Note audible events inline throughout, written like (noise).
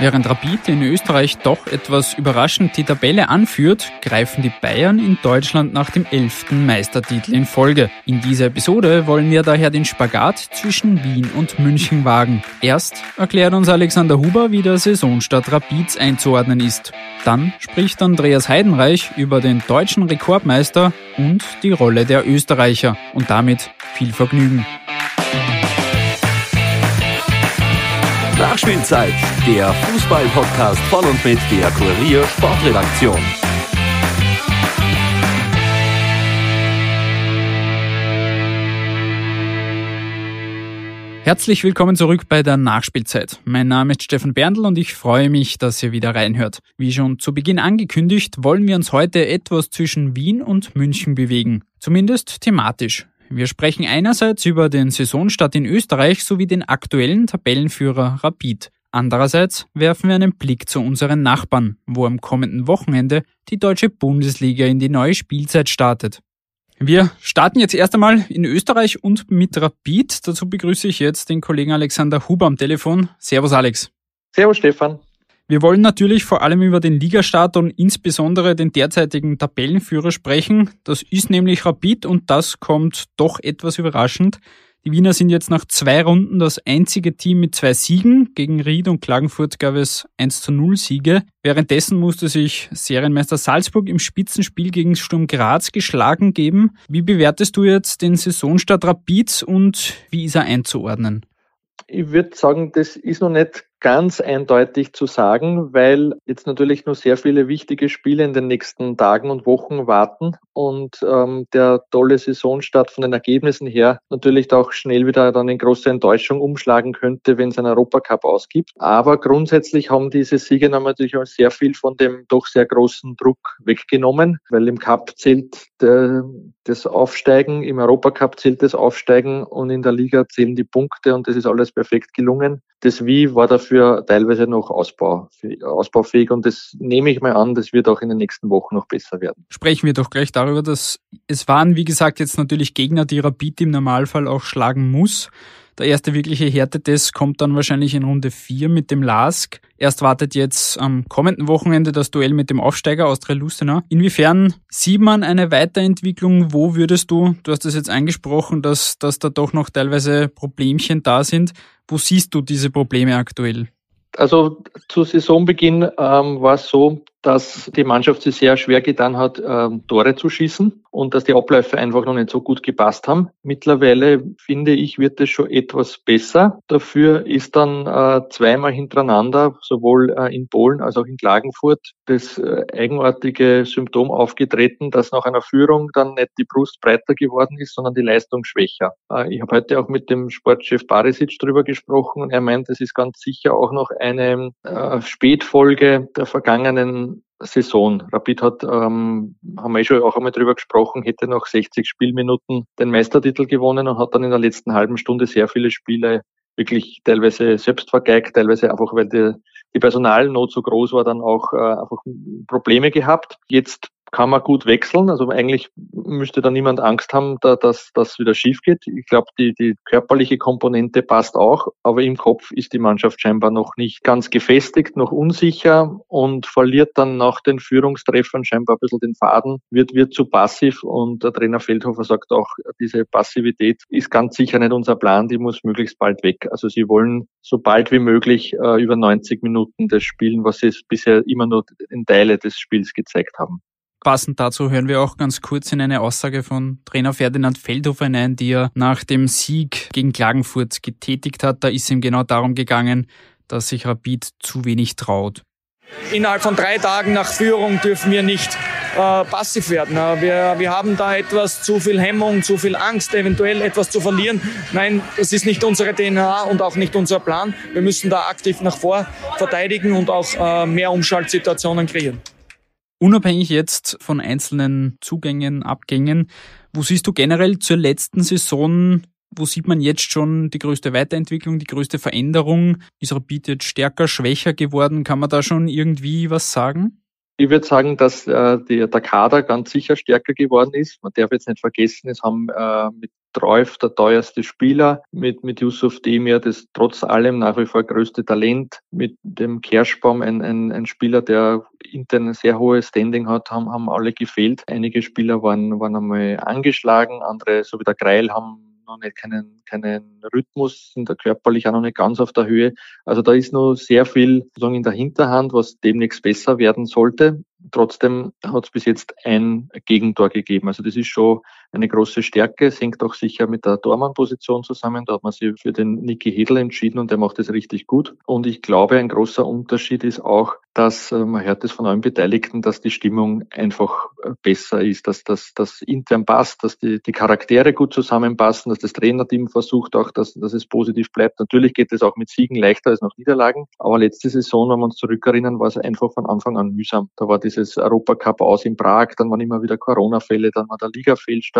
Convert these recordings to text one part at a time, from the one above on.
Während Rapid in Österreich doch etwas überraschend die Tabelle anführt, greifen die Bayern in Deutschland nach dem elften Meistertitel in Folge. In dieser Episode wollen wir daher den Spagat zwischen Wien und München wagen. Erst erklärt uns Alexander Huber, wie der Saisonstart Rapids einzuordnen ist. Dann spricht Andreas Heidenreich über den deutschen Rekordmeister und die Rolle der Österreicher. Und damit viel Vergnügen. Nachspielzeit, der Fußball-Podcast von und mit der Kurier Sportredaktion. Herzlich willkommen zurück bei der Nachspielzeit. Mein Name ist Stefan Berndl und ich freue mich, dass ihr wieder reinhört. Wie schon zu Beginn angekündigt, wollen wir uns heute etwas zwischen Wien und München bewegen. Zumindest thematisch. Wir sprechen einerseits über den Saisonstart in Österreich sowie den aktuellen Tabellenführer Rapid. Andererseits werfen wir einen Blick zu unseren Nachbarn, wo am kommenden Wochenende die deutsche Bundesliga in die neue Spielzeit startet. Wir starten jetzt erst einmal in Österreich und mit Rapid. Dazu begrüße ich jetzt den Kollegen Alexander Huber am Telefon. Servus Alex. Servus Stefan. Wir wollen natürlich vor allem über den Ligastart und insbesondere den derzeitigen Tabellenführer sprechen. Das ist nämlich Rapid und das kommt doch etwas überraschend. Die Wiener sind jetzt nach zwei Runden das einzige Team mit zwei Siegen. Gegen Ried und Klagenfurt gab es 1 zu 0 Siege. Währenddessen musste sich Serienmeister Salzburg im Spitzenspiel gegen Sturm Graz geschlagen geben. Wie bewertest du jetzt den Saisonstart Rapids und wie ist er einzuordnen? Ich würde sagen, das ist noch nicht ganz eindeutig zu sagen, weil jetzt natürlich nur sehr viele wichtige Spiele in den nächsten Tagen und Wochen warten und ähm, der tolle Saisonstart von den Ergebnissen her natürlich auch schnell wieder dann in große Enttäuschung umschlagen könnte, wenn es einen Europacup ausgibt. Aber grundsätzlich haben diese Siege natürlich auch sehr viel von dem doch sehr großen Druck weggenommen, weil im Cup zählt der, das Aufsteigen, im Europacup zählt das Aufsteigen und in der Liga zählen die Punkte und das ist alles perfekt gelungen. Das Wie war dafür teilweise noch Ausbau, ausbaufähig und das nehme ich mal an, das wird auch in den nächsten Wochen noch besser werden. Sprechen wir doch gleich darüber, dass es waren, wie gesagt, jetzt natürlich Gegner, die Rapid im Normalfall auch schlagen muss. Der erste wirkliche Härtetest kommt dann wahrscheinlich in Runde 4 mit dem LASK. Erst wartet jetzt am kommenden Wochenende das Duell mit dem Aufsteiger Austria Lustenau. Inwiefern sieht man eine Weiterentwicklung? Wo würdest du, du hast es jetzt angesprochen, dass, dass da doch noch teilweise Problemchen da sind. Wo siehst du diese Probleme aktuell? Also zu Saisonbeginn ähm, war es so, dass die Mannschaft sich sehr schwer getan hat, ähm, Tore zu schießen und dass die Abläufe einfach noch nicht so gut gepasst haben. Mittlerweile finde ich, wird es schon etwas besser. Dafür ist dann äh, zweimal hintereinander, sowohl äh, in Polen als auch in Klagenfurt, das äh, eigenartige Symptom aufgetreten, dass nach einer Führung dann nicht die Brust breiter geworden ist, sondern die Leistung schwächer. Äh, ich habe heute auch mit dem Sportchef Barisic drüber gesprochen und er meint, es ist ganz sicher auch noch eine äh, Spätfolge der vergangenen Saison. Rapid hat, ähm, haben wir eh schon auch einmal drüber gesprochen, hätte nach 60 Spielminuten den Meistertitel gewonnen und hat dann in der letzten halben Stunde sehr viele Spiele wirklich teilweise selbst vergeigt, teilweise einfach, weil die, die Personalnot so groß war, dann auch äh, einfach Probleme gehabt. Jetzt kann man gut wechseln. Also eigentlich müsste da niemand Angst haben, da, dass das wieder schief geht. Ich glaube, die, die körperliche Komponente passt auch, aber im Kopf ist die Mannschaft scheinbar noch nicht ganz gefestigt, noch unsicher und verliert dann nach den Führungstreffern scheinbar ein bisschen den Faden, wird, wird zu passiv und der Trainer Feldhofer sagt auch, diese Passivität ist ganz sicher nicht unser Plan, die muss möglichst bald weg. Also sie wollen so bald wie möglich äh, über 90 Minuten das spielen, was sie bisher immer nur in Teile des Spiels gezeigt haben. Passend dazu hören wir auch ganz kurz in eine Aussage von Trainer Ferdinand Feldhofer hinein, die er nach dem Sieg gegen Klagenfurt getätigt hat. Da ist ihm genau darum gegangen, dass sich Rapid zu wenig traut. Innerhalb von drei Tagen nach Führung dürfen wir nicht äh, passiv werden. Wir, wir haben da etwas zu viel Hemmung, zu viel Angst, eventuell etwas zu verlieren. Nein, das ist nicht unsere DNA und auch nicht unser Plan. Wir müssen da aktiv nach vor verteidigen und auch äh, mehr Umschaltsituationen kreieren. Unabhängig jetzt von einzelnen Zugängen, Abgängen, wo siehst du generell zur letzten Saison, wo sieht man jetzt schon die größte Weiterentwicklung, die größte Veränderung? Ist Rapid jetzt stärker, schwächer geworden? Kann man da schon irgendwie was sagen? Ich würde sagen, dass äh, die, der Kader ganz sicher stärker geworden ist. Man darf jetzt nicht vergessen, es haben äh, mit Treuf der teuerste Spieler, mit, mit Yusuf Demir das trotz allem nach wie vor größte Talent, mit dem Kerschbaum ein, ein, ein Spieler, der intern ein sehr hohes Standing hat, haben, haben alle gefehlt. Einige Spieler waren, waren einmal angeschlagen, andere, so wie der Greil, haben noch nicht keinen, keinen Rhythmus, sind da körperlich auch noch nicht ganz auf der Höhe. Also da ist noch sehr viel sozusagen in der Hinterhand, was demnächst besser werden sollte. Trotzdem hat es bis jetzt ein Gegentor gegeben. Also das ist schon eine große Stärke. Es hängt auch sicher mit der Tormann-Position zusammen. Da hat man sich für den Niki Hedl entschieden und der macht das richtig gut. Und ich glaube, ein großer Unterschied ist auch, dass äh, man hört es von allen Beteiligten, dass die Stimmung einfach äh, besser ist, dass das intern passt, dass die, die Charaktere gut zusammenpassen, dass das Trainerteam versucht auch, dass, dass es positiv bleibt. Natürlich geht es auch mit Siegen leichter als nach Niederlagen. Aber letzte Saison, wenn wir uns zurückerinnern, war es einfach von Anfang an mühsam. Da war dieses Europacup aus in Prag, dann waren immer wieder Corona-Fälle, dann war der Liga-Fehlstart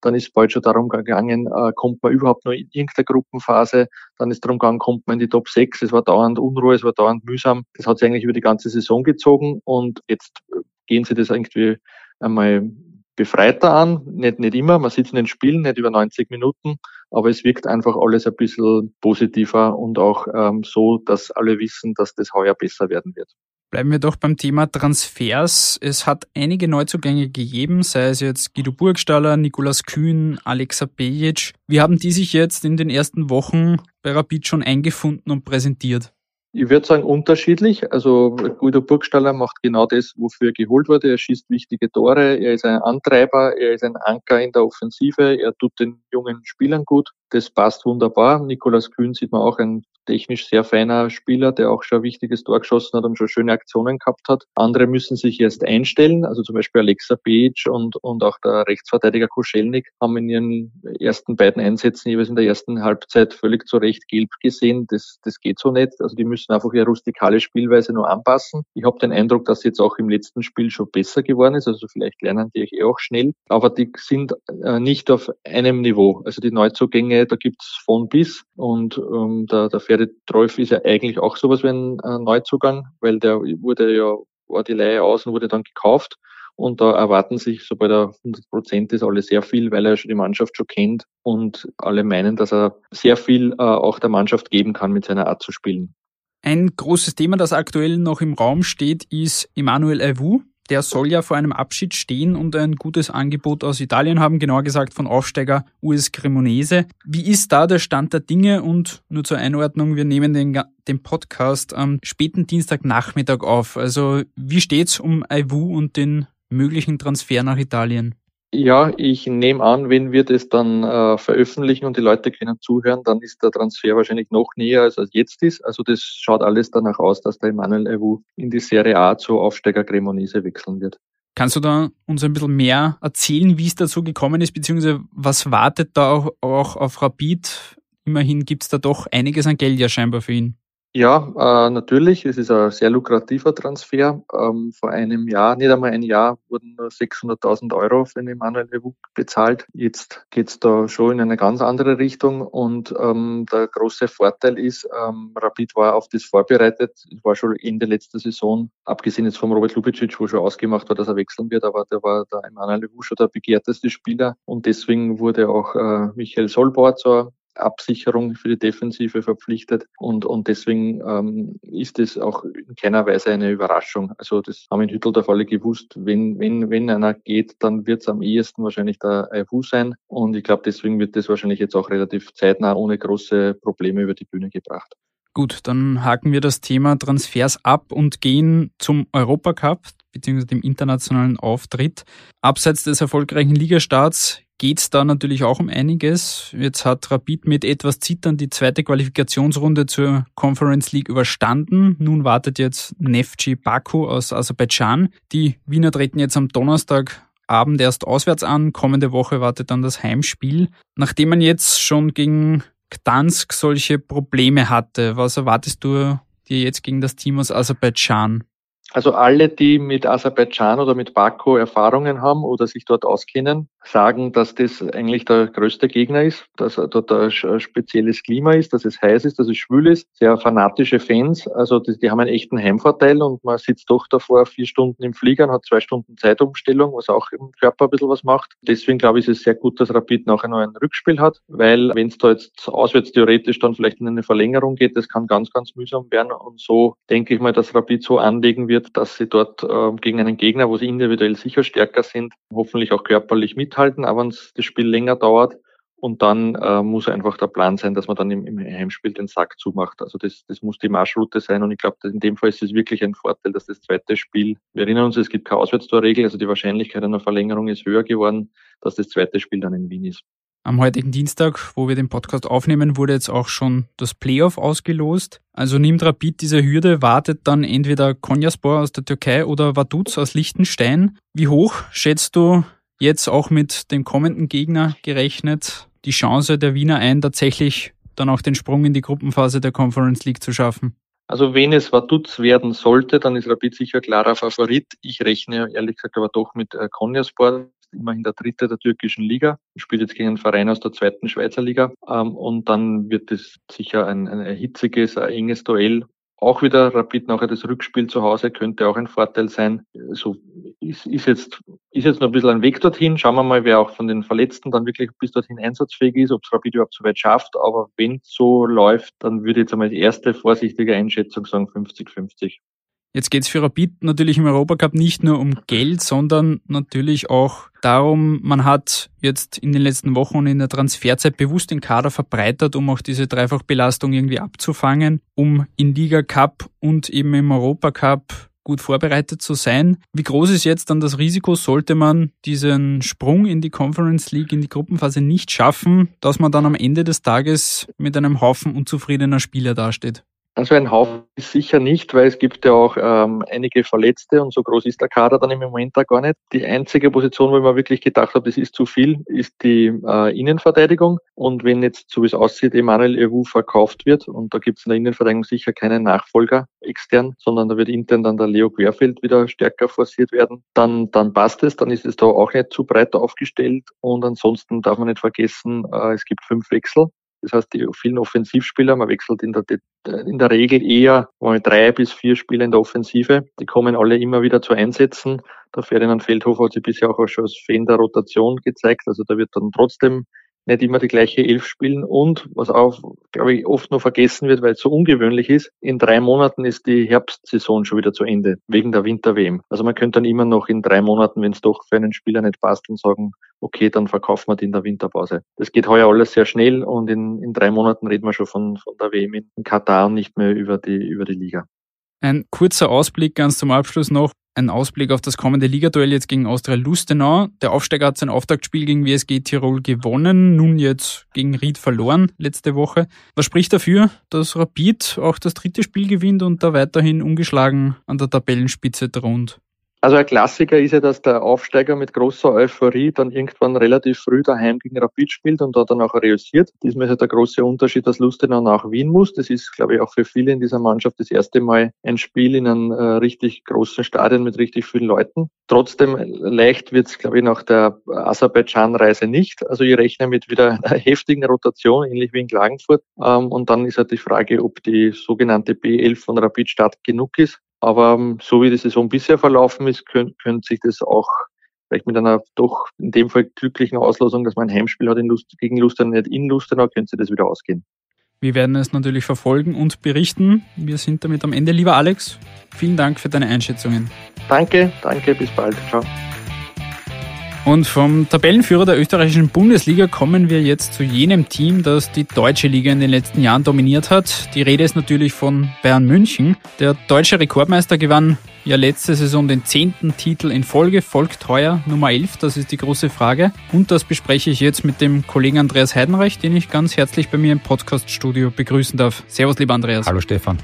dann ist bald schon darum gegangen, äh, kommt man überhaupt noch in irgendeine Gruppenphase, dann ist darum gegangen, kommt man in die Top 6, es war dauernd Unruhe, es war dauernd mühsam, das hat sich eigentlich über die ganze Saison gezogen und jetzt äh, gehen sie das irgendwie einmal befreiter an, nicht, nicht immer, man sitzt in den Spielen, nicht über 90 Minuten, aber es wirkt einfach alles ein bisschen positiver und auch ähm, so, dass alle wissen, dass das heuer besser werden wird. Bleiben wir doch beim Thema Transfers. Es hat einige Neuzugänge gegeben, sei es jetzt Guido Burgstaller, Nikolas Kühn, Alexa Bejic. Wie haben die sich jetzt in den ersten Wochen bei Rapid schon eingefunden und präsentiert? Ich würde sagen unterschiedlich. Also Guido Burgstaller macht genau das, wofür er geholt wurde. Er schießt wichtige Tore, er ist ein Antreiber, er ist ein Anker in der Offensive, er tut den jungen Spielern gut. Das passt wunderbar. Nikolas Kühn sieht man auch ein technisch sehr feiner Spieler, der auch schon ein wichtiges Tor geschossen hat und schon schöne Aktionen gehabt hat. Andere müssen sich erst einstellen, also zum Beispiel Alexa Bejic und, und auch der Rechtsverteidiger Koschelnik haben in ihren ersten beiden Einsätzen jeweils in der ersten Halbzeit völlig zu Recht gelb gesehen. Das, das geht so nicht. Also die müssen einfach ihre rustikale Spielweise nur anpassen. Ich habe den Eindruck, dass jetzt auch im letzten Spiel schon besser geworden ist. Also vielleicht lernen die eh auch schnell. Aber die sind äh, nicht auf einem Niveau. Also die Neuzugänge, da gibt's von bis und ähm, der, der Ferdi Treuf ist ja eigentlich auch sowas wie ein Neuzugang, weil der wurde ja, war die Leihe aus und wurde dann gekauft. Und da erwarten sich, sobald er 100 Prozent ist, alle sehr viel, weil er schon die Mannschaft schon kennt und alle meinen, dass er sehr viel äh, auch der Mannschaft geben kann mit seiner Art zu spielen. Ein großes Thema, das aktuell noch im Raum steht, ist Emmanuel Avu der soll ja vor einem Abschied stehen und ein gutes Angebot aus Italien haben, genauer gesagt von Aufsteiger US Cremonese. Wie ist da der Stand der Dinge? Und nur zur Einordnung, wir nehmen den, den Podcast am späten Dienstagnachmittag auf. Also wie steht's um Aiwu und den möglichen Transfer nach Italien? Ja, ich nehme an, wenn wir das dann äh, veröffentlichen und die Leute können zuhören, dann ist der Transfer wahrscheinlich noch näher, als er jetzt ist. Also das schaut alles danach aus, dass der Emanuel Ewu in die Serie A zu Aufsteiger Cremonese wechseln wird. Kannst du da uns ein bisschen mehr erzählen, wie es dazu gekommen ist, beziehungsweise was wartet da auch, auch auf Rapid? Immerhin gibt es da doch einiges an Geld ja scheinbar für ihn. Ja, äh, natürlich. Es ist ein sehr lukrativer Transfer. Ähm, vor einem Jahr, nicht einmal ein Jahr, wurden nur 600.000 Euro für den Emanuel Lewuk bezahlt. Jetzt geht's da schon in eine ganz andere Richtung. Und ähm, der große Vorteil ist, ähm, Rapid war auf das vorbereitet. Es war schon Ende letzter Saison, abgesehen jetzt vom Robert Lubicic, wo schon ausgemacht war, dass er wechseln wird, aber der war der Emanuel Lewuk schon der begehrteste Spieler. Und deswegen wurde auch äh, Michael Solbauer zur Absicherung für die Defensive verpflichtet und, und deswegen ähm, ist es auch in keiner Weise eine Überraschung. Also das haben in Hütteldorf alle gewusst, wenn, wenn, wenn einer geht, dann wird es am ehesten wahrscheinlich der IFU sein und ich glaube, deswegen wird das wahrscheinlich jetzt auch relativ zeitnah ohne große Probleme über die Bühne gebracht. Gut, dann haken wir das Thema Transfers ab und gehen zum Europacup bzw. dem internationalen Auftritt. Abseits des erfolgreichen Ligastarts geht's da natürlich auch um einiges. Jetzt hat Rapid mit etwas Zittern die zweite Qualifikationsrunde zur Conference League überstanden. Nun wartet jetzt Nefci Baku aus Aserbaidschan. Die Wiener treten jetzt am Donnerstagabend erst auswärts an. Kommende Woche wartet dann das Heimspiel. Nachdem man jetzt schon gegen Gdansk solche Probleme hatte, was erwartest du dir jetzt gegen das Team aus Aserbaidschan? Also alle, die mit Aserbaidschan oder mit Baku Erfahrungen haben oder sich dort auskennen, sagen, dass das eigentlich der größte Gegner ist, dass dort ein spezielles Klima ist, dass es heiß ist, dass es schwül ist, sehr fanatische Fans. Also die, die haben einen echten Heimvorteil und man sitzt doch davor vier Stunden im Flieger und hat zwei Stunden Zeitumstellung, was auch im Körper ein bisschen was macht. Deswegen glaube ich, ist es sehr gut, dass Rapid nachher noch ein Rückspiel hat, weil wenn es da jetzt auswärts theoretisch dann vielleicht in eine Verlängerung geht, das kann ganz, ganz mühsam werden. Und so denke ich mal, dass Rapid so anlegen wird, wird, dass sie dort äh, gegen einen Gegner, wo sie individuell sicher stärker sind, hoffentlich auch körperlich mithalten, aber wenn das Spiel länger dauert. Und dann äh, muss einfach der Plan sein, dass man dann im, im Heimspiel den Sack zumacht. Also das, das muss die Marschroute sein. Und ich glaube, in dem Fall ist es wirklich ein Vorteil, dass das zweite Spiel, wir erinnern uns, es gibt keine Auswärtstorregel, also die Wahrscheinlichkeit einer Verlängerung ist höher geworden, dass das zweite Spiel dann in Wien ist. Am heutigen Dienstag, wo wir den Podcast aufnehmen, wurde jetzt auch schon das Playoff ausgelost. Also nimmt Rapid diese Hürde, wartet dann entweder Konyaspor aus der Türkei oder Vaduz aus Liechtenstein. Wie hoch schätzt du jetzt auch mit dem kommenden Gegner gerechnet die Chance der Wiener ein, tatsächlich dann auch den Sprung in die Gruppenphase der Conference League zu schaffen? Also wenn es Vaduz werden sollte, dann ist Rapid sicher klarer Favorit. Ich rechne ehrlich gesagt aber doch mit äh, Konyaspor immerhin der dritte der türkischen Liga, spielt jetzt gegen einen Verein aus der zweiten Schweizer Liga. Ähm, und dann wird es sicher ein, ein hitziges, ein enges Duell. Auch wieder Rapid nachher das Rückspiel zu Hause könnte auch ein Vorteil sein. So ist, ist jetzt ist jetzt noch ein bisschen ein Weg dorthin. Schauen wir mal, wer auch von den Verletzten dann wirklich bis dorthin einsatzfähig ist, ob es Rapid überhaupt so weit schafft. Aber wenn es so läuft, dann würde ich jetzt einmal die erste vorsichtige Einschätzung sagen 50-50. Jetzt geht es für Rapid natürlich im Europacup nicht nur um Geld, sondern natürlich auch darum, man hat jetzt in den letzten Wochen und in der Transferzeit bewusst den Kader verbreitert, um auch diese Dreifachbelastung irgendwie abzufangen, um in Liga Cup und eben im Europacup gut vorbereitet zu sein. Wie groß ist jetzt dann das Risiko, sollte man diesen Sprung in die Conference League, in die Gruppenphase nicht schaffen, dass man dann am Ende des Tages mit einem Haufen unzufriedener Spieler dasteht? Also ein Haufen ist sicher nicht, weil es gibt ja auch ähm, einige Verletzte und so groß ist der Kader dann im Moment da gar nicht. Die einzige Position, wo ich mir wirklich gedacht habe, das ist zu viel, ist die äh, Innenverteidigung. Und wenn jetzt, so wie es aussieht, Emanuel Ewu verkauft wird, und da gibt es in der Innenverteidigung sicher keinen Nachfolger extern, sondern da wird intern dann der Leo Querfeld wieder stärker forciert werden, dann, dann passt es, dann ist es da auch nicht zu breit aufgestellt. Und ansonsten darf man nicht vergessen, äh, es gibt fünf Wechsel. Das heißt, die vielen Offensivspieler, man wechselt in der, in der Regel eher mal drei bis vier Spieler in der Offensive. Die kommen alle immer wieder zu Einsätzen. Der Ferdinand Feldhofer hat sich bisher auch schon als Fan der Rotation gezeigt. Also da wird dann trotzdem nicht immer die gleiche Elf spielen und was auch, glaube ich, oft noch vergessen wird, weil es so ungewöhnlich ist, in drei Monaten ist die Herbstsaison schon wieder zu Ende, wegen der Winter-WM. Also man könnte dann immer noch in drei Monaten, wenn es doch für einen Spieler nicht passt, und sagen, okay, dann verkaufen wir den in der Winterpause. Das geht heuer alles sehr schnell und in, in drei Monaten reden wir schon von, von der WM in Katar und nicht mehr über die, über die Liga. Ein kurzer Ausblick ganz zum Abschluss noch. Ein Ausblick auf das kommende Ligaduell jetzt gegen Austria Lustenau. Der Aufsteiger hat sein Auftaktspiel gegen WSG Tirol gewonnen, nun jetzt gegen Ried verloren letzte Woche. Was spricht dafür, dass Rapid auch das dritte Spiel gewinnt und da weiterhin ungeschlagen an der Tabellenspitze thront? Also ein Klassiker ist ja, dass der Aufsteiger mit großer Euphorie dann irgendwann relativ früh daheim gegen Rapid spielt und da dann auch realisiert. Diesmal ist ja der große Unterschied, dass Lustenau nach Wien muss. Das ist, glaube ich, auch für viele in dieser Mannschaft das erste Mal ein Spiel in einem äh, richtig großen Stadion mit richtig vielen Leuten. Trotzdem leicht wird es, glaube ich, nach der Aserbaidschan-Reise nicht. Also ich rechne mit wieder (laughs) einer heftigen Rotation, ähnlich wie in Klagenfurt. Ähm, und dann ist halt die Frage, ob die sogenannte B11 von Rapid stark genug ist. Aber ähm, so wie die Saison bisher verlaufen ist, könnte könnt sich das auch vielleicht mit einer doch in dem Fall glücklichen Auslosung, dass man ein Heimspiel hat in Lust, gegen Lustenau, nicht in Lustenau, könnte sich das wieder ausgehen. Wir werden es natürlich verfolgen und berichten. Wir sind damit am Ende. Lieber Alex, vielen Dank für deine Einschätzungen. Danke, danke, bis bald. Ciao. Und vom Tabellenführer der österreichischen Bundesliga kommen wir jetzt zu jenem Team, das die deutsche Liga in den letzten Jahren dominiert hat. Die Rede ist natürlich von Bayern München. Der deutsche Rekordmeister gewann ja letzte Saison den zehnten Titel in Folge, folgt heuer Nummer 11, das ist die große Frage. Und das bespreche ich jetzt mit dem Kollegen Andreas Heidenreich, den ich ganz herzlich bei mir im Podcast-Studio begrüßen darf. Servus, lieber Andreas. Hallo Stefan.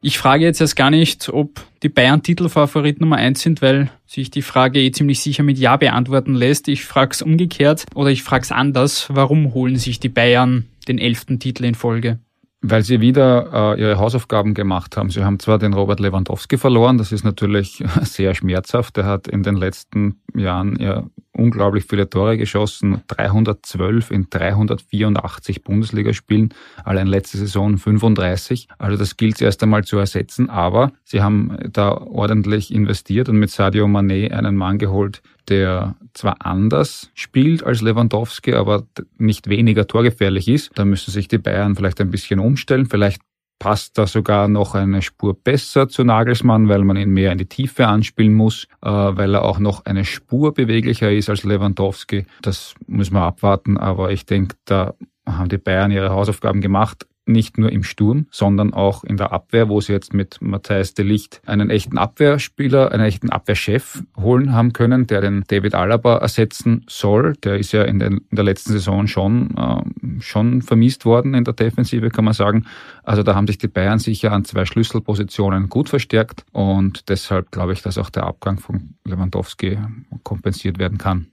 Ich frage jetzt erst gar nicht, ob die Bayern Titelfavorit Nummer eins sind, weil sich die Frage eh ziemlich sicher mit Ja beantworten lässt. Ich frage es umgekehrt oder ich frage es anders. Warum holen sich die Bayern den elften Titel in Folge? Weil sie wieder äh, ihre Hausaufgaben gemacht haben. Sie haben zwar den Robert Lewandowski verloren, das ist natürlich (laughs) sehr schmerzhaft. Er hat in den letzten Jahren ja unglaublich viele Tore geschossen, 312 in 384 Bundesligaspielen, allein letzte Saison 35. Also das gilt erst einmal zu ersetzen, aber sie haben da ordentlich investiert und mit Sadio Mané einen Mann geholt, der zwar anders spielt als Lewandowski, aber nicht weniger torgefährlich ist. Da müssen sich die Bayern vielleicht ein bisschen umstellen. Vielleicht passt da sogar noch eine Spur besser zu Nagelsmann, weil man ihn mehr in die Tiefe anspielen muss, äh, weil er auch noch eine Spur beweglicher ist als Lewandowski. Das muss man abwarten, aber ich denke, da haben die Bayern ihre Hausaufgaben gemacht nicht nur im Sturm, sondern auch in der Abwehr, wo sie jetzt mit Matthias de Licht einen echten Abwehrspieler, einen echten Abwehrchef holen haben können, der den David Alaba ersetzen soll. Der ist ja in, den, in der letzten Saison schon, äh, schon vermisst worden in der Defensive, kann man sagen. Also da haben sich die Bayern sicher an zwei Schlüsselpositionen gut verstärkt und deshalb glaube ich, dass auch der Abgang von Lewandowski kompensiert werden kann.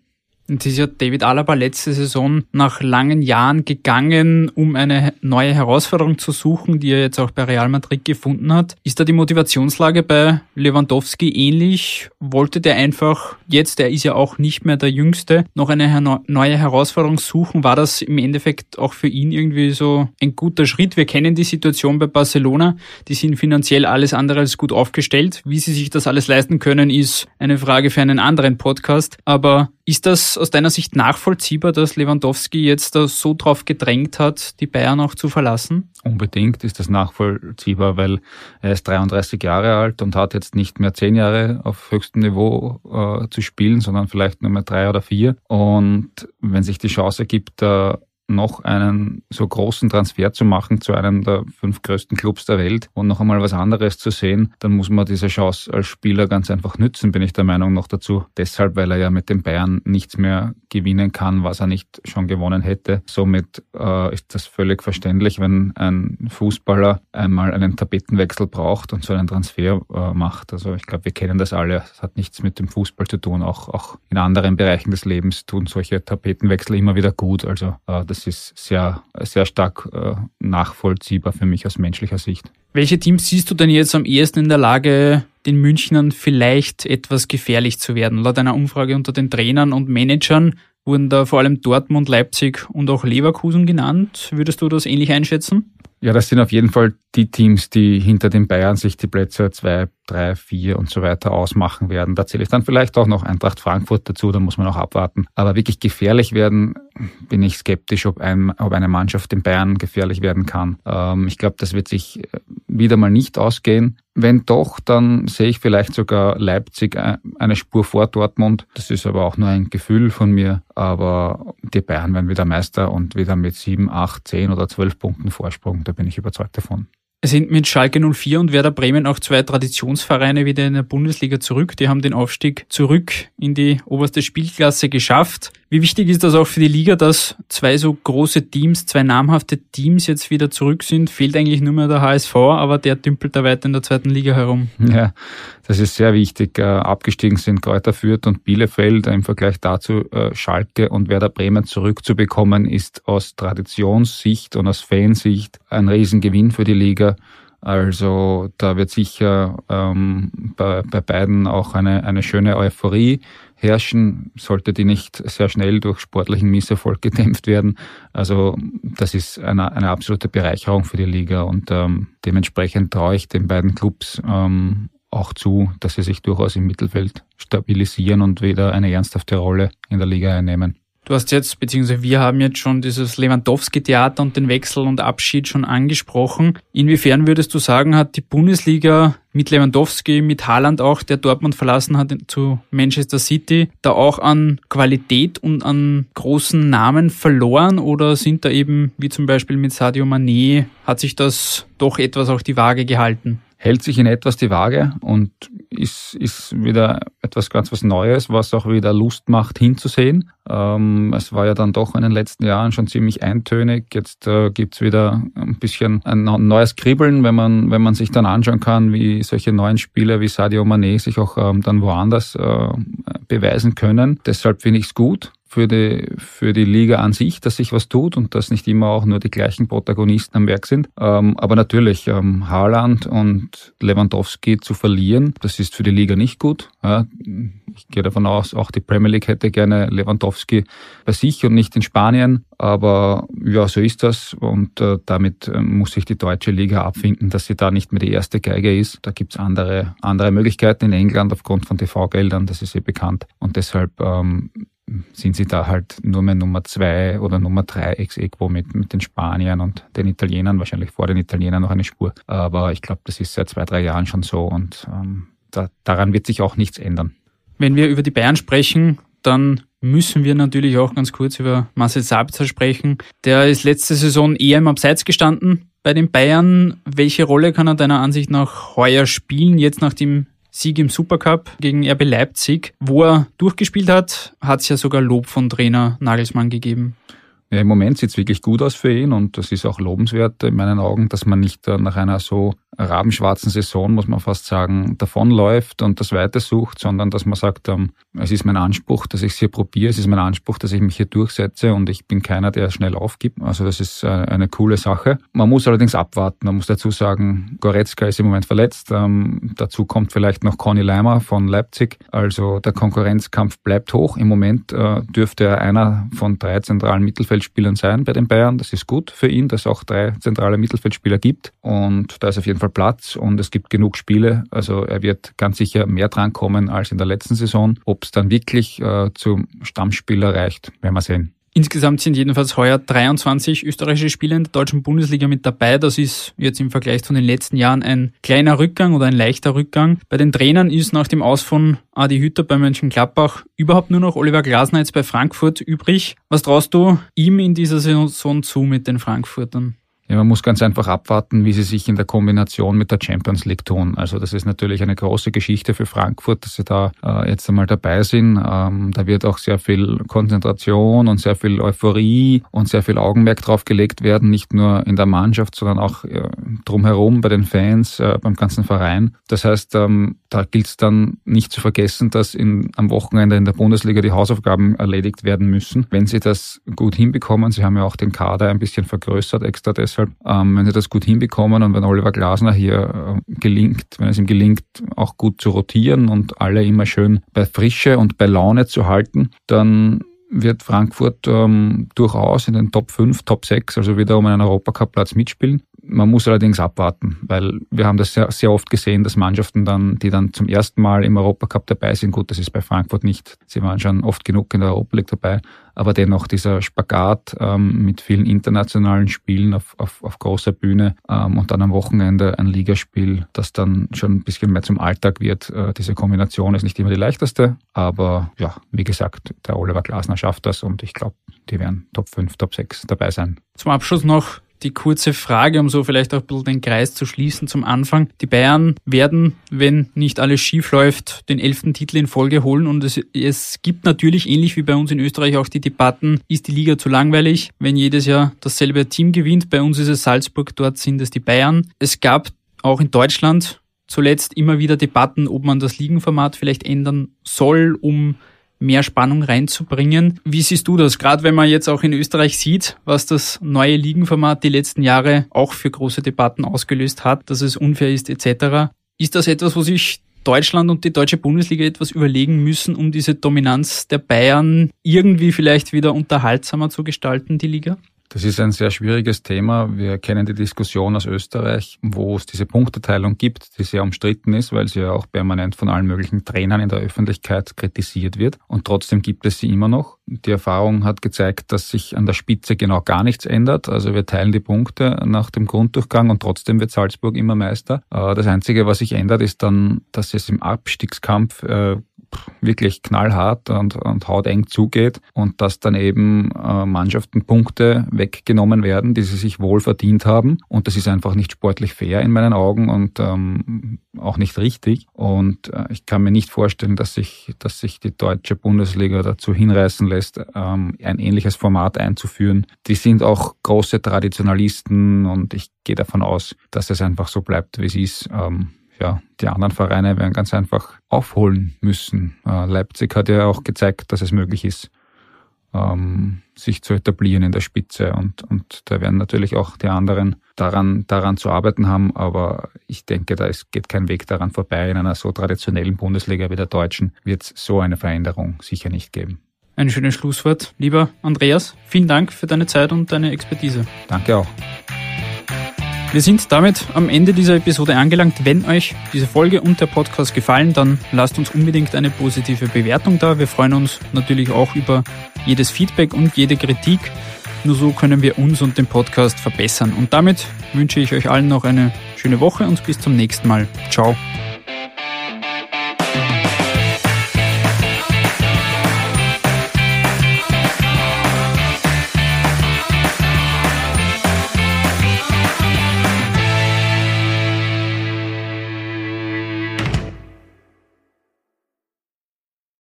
Und ist ja David Alaba letzte Saison nach langen Jahren gegangen, um eine neue Herausforderung zu suchen, die er jetzt auch bei Real Madrid gefunden hat. Ist da die Motivationslage bei Lewandowski ähnlich? Wollte der einfach jetzt, er ist ja auch nicht mehr der Jüngste, noch eine neue Herausforderung suchen? War das im Endeffekt auch für ihn irgendwie so ein guter Schritt? Wir kennen die Situation bei Barcelona. Die sind finanziell alles andere als gut aufgestellt. Wie sie sich das alles leisten können, ist eine Frage für einen anderen Podcast. Aber ist das aus deiner Sicht nachvollziehbar, dass Lewandowski jetzt da so drauf gedrängt hat, die Bayern auch zu verlassen? Unbedingt ist das nachvollziehbar, weil er ist 33 Jahre alt und hat jetzt nicht mehr zehn Jahre auf höchstem Niveau äh, zu spielen, sondern vielleicht nur mehr drei oder vier. Und wenn sich die Chance ergibt, äh, noch einen so großen Transfer zu machen zu einem der fünf größten Clubs der Welt und noch einmal was anderes zu sehen, dann muss man diese Chance als Spieler ganz einfach nützen, bin ich der Meinung noch dazu. Deshalb, weil er ja mit den Bayern nichts mehr gewinnen kann, was er nicht schon gewonnen hätte. Somit äh, ist das völlig verständlich, wenn ein Fußballer einmal einen Tapetenwechsel braucht und so einen Transfer äh, macht. Also ich glaube, wir kennen das alle. Es hat nichts mit dem Fußball zu tun. Auch, auch in anderen Bereichen des Lebens tun solche Tapetenwechsel immer wieder gut. Also äh, das ist sehr, sehr stark äh, nachvollziehbar für mich aus menschlicher Sicht. Welche Teams siehst du denn jetzt am ehesten in der Lage, den Münchnern vielleicht etwas gefährlich zu werden? Laut einer Umfrage unter den Trainern und Managern wurden da vor allem Dortmund, Leipzig und auch Leverkusen genannt. Würdest du das ähnlich einschätzen? Ja, das sind auf jeden Fall die Teams, die hinter den Bayern sich die Plätze zwei, drei, vier und so weiter ausmachen werden. Da zähle ich dann vielleicht auch noch Eintracht Frankfurt dazu, da muss man auch abwarten. Aber wirklich gefährlich werden, bin ich skeptisch, ob, ein, ob eine Mannschaft den Bayern gefährlich werden kann. Ähm, ich glaube, das wird sich äh, wieder mal nicht ausgehen. Wenn doch, dann sehe ich vielleicht sogar Leipzig eine Spur vor Dortmund. Das ist aber auch nur ein Gefühl von mir. Aber die Bayern werden wieder Meister und wieder mit sieben, acht, zehn oder zwölf Punkten Vorsprung. Da bin ich überzeugt davon. Sind mit Schalke 04 und Werder Bremen auch zwei Traditionsvereine wieder in der Bundesliga zurück. Die haben den Aufstieg zurück in die oberste Spielklasse geschafft. Wie wichtig ist das auch für die Liga, dass zwei so große Teams, zwei namhafte Teams jetzt wieder zurück sind? Fehlt eigentlich nur mehr der HSV, aber der dümpelt da weiter in der zweiten Liga herum. Ja, das ist sehr wichtig. Äh, abgestiegen sind Kräuter Fürth und Bielefeld. Im Vergleich dazu äh, Schalke und Werder Bremen zurückzubekommen, ist aus Traditionssicht und aus Fansicht ein Riesengewinn für die Liga. Also da wird sicher ähm, bei, bei beiden auch eine, eine schöne Euphorie herrschen, sollte die nicht sehr schnell durch sportlichen Misserfolg gedämpft werden. Also das ist eine, eine absolute Bereicherung für die Liga und ähm, dementsprechend traue ich den beiden Clubs ähm, auch zu, dass sie sich durchaus im Mittelfeld stabilisieren und wieder eine ernsthafte Rolle in der Liga einnehmen. Du hast jetzt, beziehungsweise wir haben jetzt schon dieses Lewandowski-Theater und den Wechsel und Abschied schon angesprochen. Inwiefern würdest du sagen, hat die Bundesliga mit Lewandowski, mit Haaland auch, der Dortmund verlassen hat zu Manchester City, da auch an Qualität und an großen Namen verloren oder sind da eben, wie zum Beispiel mit Sadio Mané, hat sich das doch etwas auf die Waage gehalten? Hält sich in etwas die Waage und ist, ist wieder etwas ganz was Neues, was auch wieder Lust macht hinzusehen. Ähm, es war ja dann doch in den letzten Jahren schon ziemlich eintönig. Jetzt äh, gibt's wieder ein bisschen ein neues Kribbeln, wenn man, wenn man sich dann anschauen kann, wie solche neuen Spieler wie Sadio Mané sich auch ähm, dann woanders äh, beweisen können. Deshalb finde ich es gut für die, für die Liga an sich, dass sich was tut und dass nicht immer auch nur die gleichen Protagonisten am Werk sind. Ähm, aber natürlich, ähm, Haaland und Lewandowski zu verlieren, das ist für die Liga nicht gut. Ja, ich gehe davon aus, auch die Premier League hätte gerne Lewandowski bei sich und nicht in Spanien. Aber ja, so ist das. Und äh, damit äh, muss sich die deutsche Liga abfinden, dass sie da nicht mehr die erste Geige ist. Da gibt's andere, andere Möglichkeiten in England aufgrund von TV-Geldern, das ist eh bekannt. Und deshalb ähm, sind sie da halt nur mehr Nummer zwei oder Nummer drei ex equo mit, mit den Spaniern und den Italienern, wahrscheinlich vor den Italienern noch eine Spur. Aber ich glaube, das ist seit zwei, drei Jahren schon so und ähm, da, daran wird sich auch nichts ändern. Wenn wir über die Bayern sprechen, dann müssen wir natürlich auch ganz kurz über Marcel Sabitzer sprechen. Der ist letzte Saison eher im Abseits gestanden bei den Bayern. Welche Rolle kann er deiner Ansicht nach heuer spielen, jetzt nach dem Sieg im Supercup gegen RB Leipzig, wo er durchgespielt hat, hat es ja sogar Lob von Trainer Nagelsmann gegeben. Im Moment sieht es wirklich gut aus für ihn und das ist auch lobenswert in meinen Augen, dass man nicht nach einer so rabenschwarzen Saison, muss man fast sagen, davonläuft und das Weite sucht, sondern dass man sagt, ähm, es ist mein Anspruch, dass ich es hier probiere, es ist mein Anspruch, dass ich mich hier durchsetze und ich bin keiner, der schnell aufgibt. Also das ist äh, eine coole Sache. Man muss allerdings abwarten. Man muss dazu sagen, Goretzka ist im Moment verletzt. Ähm, dazu kommt vielleicht noch Conny Leimer von Leipzig. Also der Konkurrenzkampf bleibt hoch. Im Moment äh, dürfte er einer von drei zentralen Mittelfeldspielern sein bei den Bayern. Das ist gut für ihn, dass es auch drei zentrale Mittelfeldspieler gibt. Und da ist auf jeden Fall Platz und es gibt genug Spiele. Also er wird ganz sicher mehr drankommen als in der letzten Saison. Ob es dann wirklich äh, zum Stammspieler reicht, werden wir sehen. Insgesamt sind jedenfalls heuer 23 österreichische Spieler in der deutschen Bundesliga mit dabei. Das ist jetzt im Vergleich zu den letzten Jahren ein kleiner Rückgang oder ein leichter Rückgang. Bei den Trainern ist nach dem Aus von Adi Hütter bei Mönchengladbach überhaupt nur noch Oliver Glasner jetzt bei Frankfurt übrig. Was traust du ihm in dieser Saison zu mit den Frankfurtern? Ja, man muss ganz einfach abwarten, wie sie sich in der Kombination mit der Champions League tun. Also das ist natürlich eine große Geschichte für Frankfurt, dass sie da äh, jetzt einmal dabei sind. Ähm, da wird auch sehr viel Konzentration und sehr viel Euphorie und sehr viel Augenmerk drauf gelegt werden, nicht nur in der Mannschaft, sondern auch äh, drumherum bei den Fans, äh, beim ganzen Verein. Das heißt, ähm, da gilt es dann nicht zu vergessen, dass in, am Wochenende in der Bundesliga die Hausaufgaben erledigt werden müssen. Wenn sie das gut hinbekommen, sie haben ja auch den Kader ein bisschen vergrößert extra deshalb, Deshalb, ähm, wenn sie das gut hinbekommen und wenn Oliver Glasner hier äh, gelingt, wenn es ihm gelingt, auch gut zu rotieren und alle immer schön bei Frische und bei Laune zu halten, dann wird Frankfurt ähm, durchaus in den Top 5, Top 6, also wieder um einen Europacup-Platz mitspielen. Man muss allerdings abwarten, weil wir haben das sehr, sehr oft gesehen, dass Mannschaften dann, die dann zum ersten Mal im Europacup dabei sind, gut, das ist bei Frankfurt nicht, sie waren schon oft genug in der Europa League dabei, aber dennoch dieser Spagat ähm, mit vielen internationalen Spielen auf, auf, auf großer Bühne ähm, und dann am Wochenende ein Ligaspiel, das dann schon ein bisschen mehr zum Alltag wird. Äh, diese Kombination ist nicht immer die leichteste, aber ja, wie gesagt, der Oliver Glasner schafft das und ich glaube, die werden Top 5, Top 6 dabei sein. Zum Abschluss noch die kurze Frage, um so vielleicht auch ein bisschen den Kreis zu schließen zum Anfang. Die Bayern werden, wenn nicht alles schief läuft, den elften Titel in Folge holen und es, es gibt natürlich ähnlich wie bei uns in Österreich auch die Debatten, ist die Liga zu langweilig, wenn jedes Jahr dasselbe Team gewinnt. Bei uns ist es Salzburg, dort sind es die Bayern. Es gab auch in Deutschland zuletzt immer wieder Debatten, ob man das Ligenformat vielleicht ändern soll, um mehr Spannung reinzubringen. Wie siehst du das? Gerade wenn man jetzt auch in Österreich sieht, was das neue Ligenformat die letzten Jahre auch für große Debatten ausgelöst hat, dass es unfair ist etc. Ist das etwas, wo sich Deutschland und die deutsche Bundesliga etwas überlegen müssen, um diese Dominanz der Bayern irgendwie vielleicht wieder unterhaltsamer zu gestalten, die Liga? Das ist ein sehr schwieriges Thema. Wir kennen die Diskussion aus Österreich, wo es diese Punkteteilung gibt, die sehr umstritten ist, weil sie ja auch permanent von allen möglichen Trainern in der Öffentlichkeit kritisiert wird. Und trotzdem gibt es sie immer noch. Die Erfahrung hat gezeigt, dass sich an der Spitze genau gar nichts ändert. Also wir teilen die Punkte nach dem Grunddurchgang und trotzdem wird Salzburg immer Meister. Äh, das Einzige, was sich ändert, ist dann, dass es im Abstiegskampf äh, wirklich knallhart und, und hauteng zugeht und dass dann eben äh, Mannschaften Punkte weggenommen werden, die sie sich wohl verdient haben. Und das ist einfach nicht sportlich fair in meinen Augen und ähm, auch nicht richtig. Und äh, ich kann mir nicht vorstellen, dass sich, dass sich die deutsche Bundesliga dazu hinreißen lässt, ähm, ein ähnliches Format einzuführen. Die sind auch große Traditionalisten und ich gehe davon aus, dass es einfach so bleibt, wie es ist. Ähm, ja, die anderen Vereine werden ganz einfach aufholen müssen. Äh, Leipzig hat ja auch gezeigt, dass es möglich ist. ähm, sich zu etablieren in der Spitze. Und, und da werden natürlich auch die anderen daran, daran zu arbeiten haben. Aber ich denke, da ist, geht kein Weg daran vorbei. In einer so traditionellen Bundesliga wie der Deutschen wird es so eine Veränderung sicher nicht geben. Ein schönes Schlusswort. Lieber Andreas, vielen Dank für deine Zeit und deine Expertise. Danke auch. Wir sind damit am Ende dieser Episode angelangt. Wenn euch diese Folge und der Podcast gefallen, dann lasst uns unbedingt eine positive Bewertung da. Wir freuen uns natürlich auch über jedes Feedback und jede Kritik. Nur so können wir uns und den Podcast verbessern. Und damit wünsche ich euch allen noch eine schöne Woche und bis zum nächsten Mal. Ciao.